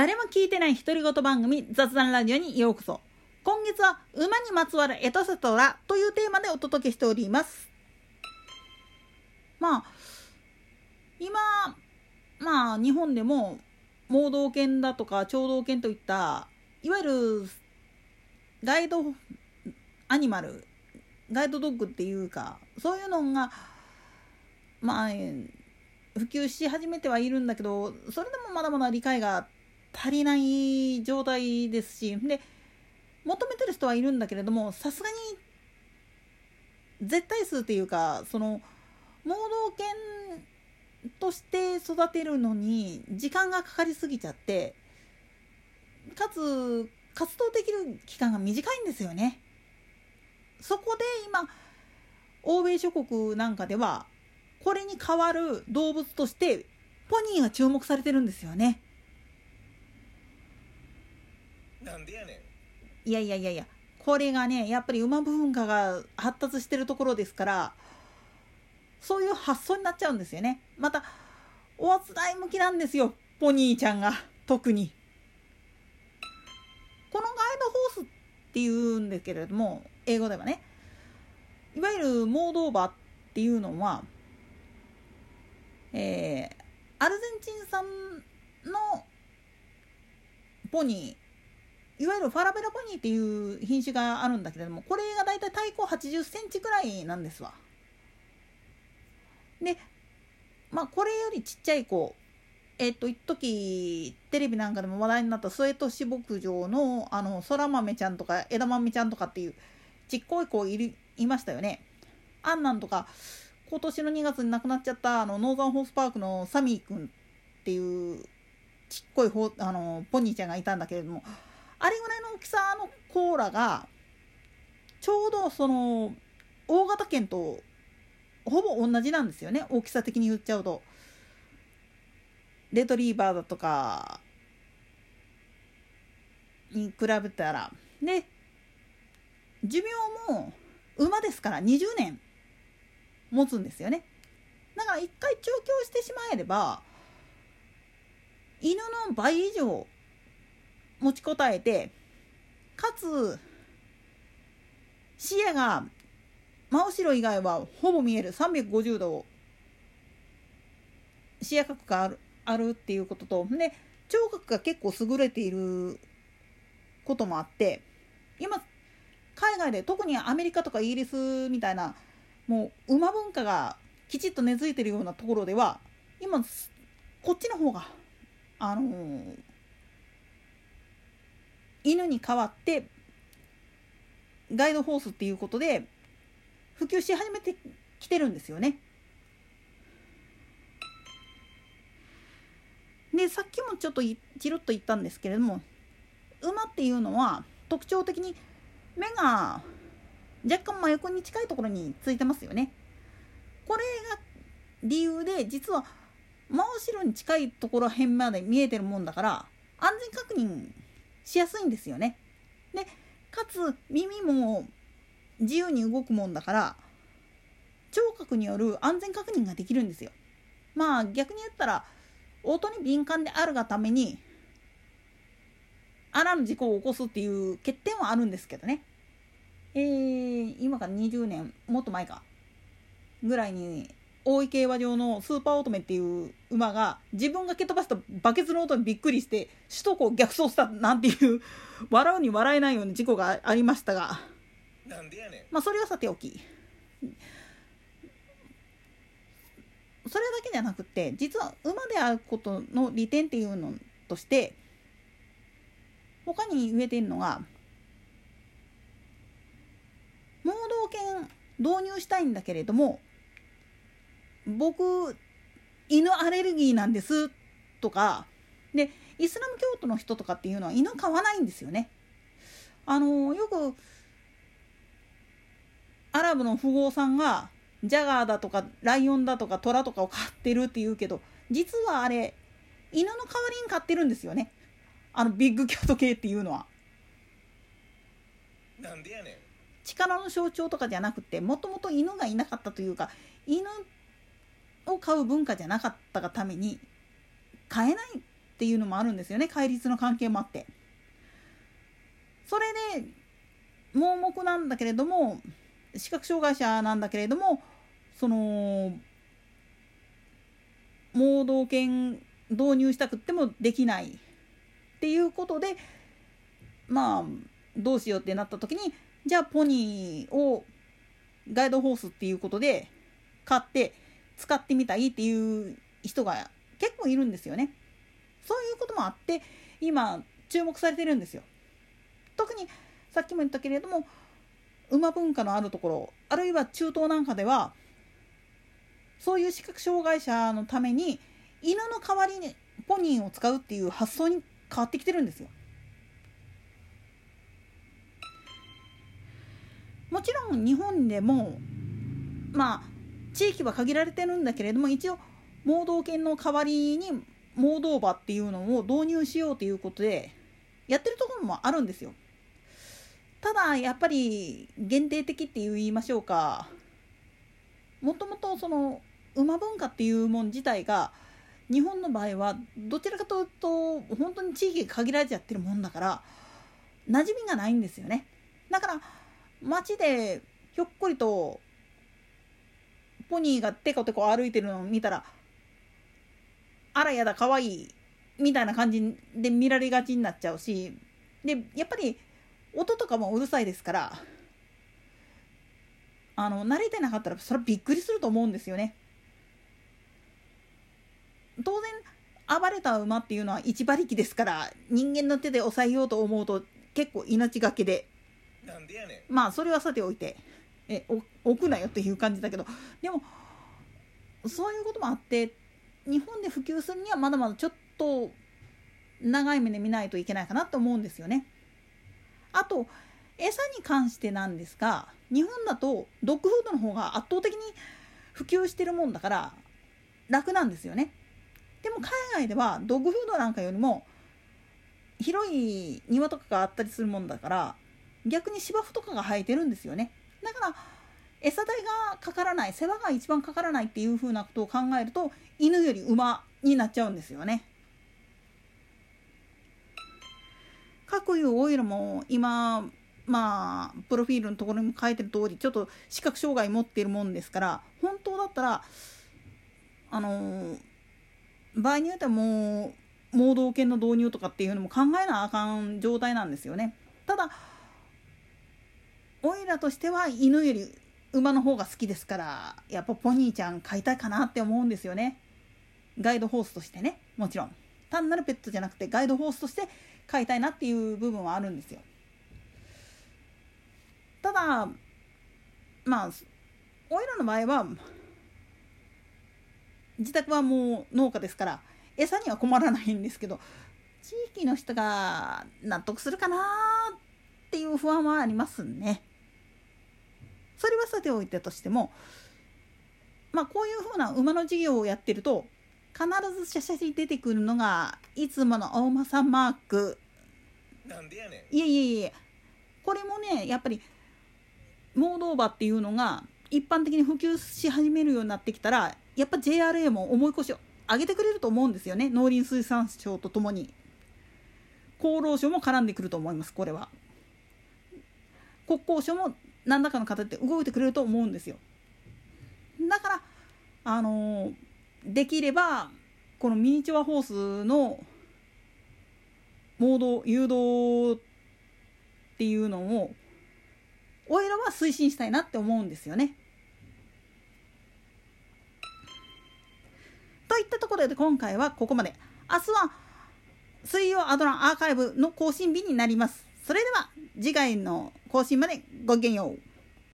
誰も聞いてない独り言番組雑談ラジオにようこそ。今月は馬にまつわるエトセトラというテーマでお届けしております。まあ今まあ日本でも盲導犬だとか聴導犬といったいわゆるガイドアニマルガイドドッグっていうかそういうのがまあ普及し始めてはいるんだけどそれでもまだまだ理解が足りない状態ですしで求めてる人はいるんだけれどもさすがに絶対数っていうかその盲導犬として育てるのに時間がかかりすぎちゃってかつ活動できる期間が短いんですよね。そこで今欧米諸国なんかではこれに代わる動物としてポニーが注目されてるんですよね。なんでやねん。いやいやいやいやこれがねやっぱり馬文化が発達してるところですからそういう発想になっちゃうんですよね。またおあつらい向きなんですよポニーちゃんが特に。このガイドホースっていうんですけれども英語ではねいわゆるモードーバーっていうのはえー、アルゼンチン産のポニーいわゆるファラベラポニーっていう品種があるんだけれどもこれがだいたい体高80センチくらいなんですわ。でまあこれよりちっちゃい子えっと一時テレビなんかでも話題になった末市牧場のあのそら豆ちゃんとか枝豆ちゃんとかっていうちっこい子いるいましたよね。あんなんとか今年の2月に亡くなっちゃったあのノーザンホースパークのサミー君っていうちっこいほあのポニーちゃんがいたんだけれどもあれぐらいの大きさのコーラがちょうどその大型犬とほぼ同じなんですよね。大きさ的に言っちゃうと。レトリーバーだとかに比べたら。で寿命も馬ですから20年持つんですよね。だから一回調教してしまえれば犬の倍以上持ちこたえてかつ視野が真後ろ以外はほぼ見える。350度視野角があるあるっていうこととで聴覚が結構優れていることもあって今海外で特にアメリカとかイギリスみたいなもう馬文化がきちっと根付いてるようなところでは今こっちの方があのー、犬に代わってガイドホースっていうことで普及し始めてきてるんですよね。でさっきもちょっとチロッと言ったんですけれども馬っていうのは特徴的に目が若干真横に近いところについてますよね。これが理由で実は真後ろに近いところ辺まで見えてるもんだから安全確認しやすいんですよね。でかつ耳も自由に動くもんだから聴覚による安全確認ができるんですよ。まあ逆に言ったら音に敏感であるがためにあらぬ事故を起こすっていう欠点はあるんですけどね。えー、今から20年もっと前かぐらいに大井競馬場のスーパーオートメっていう馬が自分が蹴飛ばしたバケツの音にびっくりして首都高を逆走したなんていう 笑うに笑えないような事故がありましたが。まあそれはさておき。それだけじゃなくて実は馬であることの利点っていうのとして他に言えてるのが盲導犬導入したいんだけれども僕犬アレルギーなんですとかでイスラム教徒の人とかっていうのは犬飼わないんですよね。あのよくアラブの富豪さんがジャガーだとかライオンだとかトラとかを飼ってるって言うけど実はあれ犬の代わりに飼ってるんですよねあのビッグキャット系っていうのは。なんでやねん力の象徴とかじゃなくてもともと犬がいなかったというか犬を飼う文化じゃなかったがために飼えないっていうのもあるんですよね戒律の関係もあって。それで盲目なんだけれども視覚障害者なんだけれどもその盲導犬導入したくってもできないっていうことでまあどうしようってなった時にじゃあポニーをガイドホースっていうことで買って使ってみたいっていう人が結構いるんですよね。そういうこともあって今注目されてるんですよ。特にさっきも言ったけれども馬文化のあるところあるいは中東なんかではそういう視覚障害者のために犬の代わりにポニーを使うっていう発想に変わってきてるんですよ。もちろん日本でもまあ地域は限られてるんだけれども一応盲導犬の代わりに盲導馬っていうのを導入しようということでやってるところもあるんですよ。ただやっぱり限定的って言いましょうかもともとその馬文化っていうもん自体が日本の場合はどちらかというと本当に地域が限られちゃってるもんだから馴染みがないんですよねだから街でひょっこりとポニーがテコテコ歩いてるのを見たらあらやだかわいいみたいな感じで見られがちになっちゃうしでやっぱり音とかもうるさいですからあの慣れてなかったらそれはびっくりすると思うんですよね。当然暴れた馬っていうのは一馬力ですから人間の手で抑えようと思うと結構命がけで。まあそれはさておいてえ置くなよっていう感じだけどでもそういうこともあって日本で普及するにはまだまだちょっと長い目で見ないといけないかなと思うんですよね。あと餌に関してなんですが日本だとドッグフードの方が圧倒的に普及してるもんだから楽なんですよね。でも海外ではドッグフードなんかよりも広い庭とかがあったりするもんだから逆に芝生とかが生えてるんですよね。だから餌代がかからない世話が一番かからないっていうふうなことを考えると犬より馬になっちゃうんですよね。かくいうオイルも今まあプロフィールのところにも書いてる通りちょっと視覚障害持っているもんですから本当だったらあの場合によってはもう盲導犬の導入とかっていうのも考えなあかん状態なんですよね。ただオイラとしては犬より馬の方が好きですからやっぱポニーちゃん飼いたいかなって思うんですよね。ガイドホースとしてねもちろん単なるペットじゃなくてガイドホースとして飼いたいなっていう部分はあるんですよ。ただまあおいらの場合は自宅はもう農家ですから餌には困らないんですけど地域の人が納得するかなっていう不安はありますね。それはさておいてとしてもまあこういうふうな馬の事業をやってると必ず写真に出てくるのがいつもの大間さんマーク。なんでやねいえいえいえ。これもねやっぱり盲導馬っていうのが一般的に普及し始めるようになってきたらやっぱ JRA も重い腰を上げてくれると思うんですよね。農林水産省とともに。厚労省も絡んでくると思いますこれは。国交省も何らかの形で動いてくれると思うんですよだからあのできればこのミニチュアホースのモード誘導っていうのをおいらは推進したいなって思うんですよね。といったところで今回はここまで。明日は水曜アドランアーカイブの更新日になります。それでは次回の更新までごきげんよう。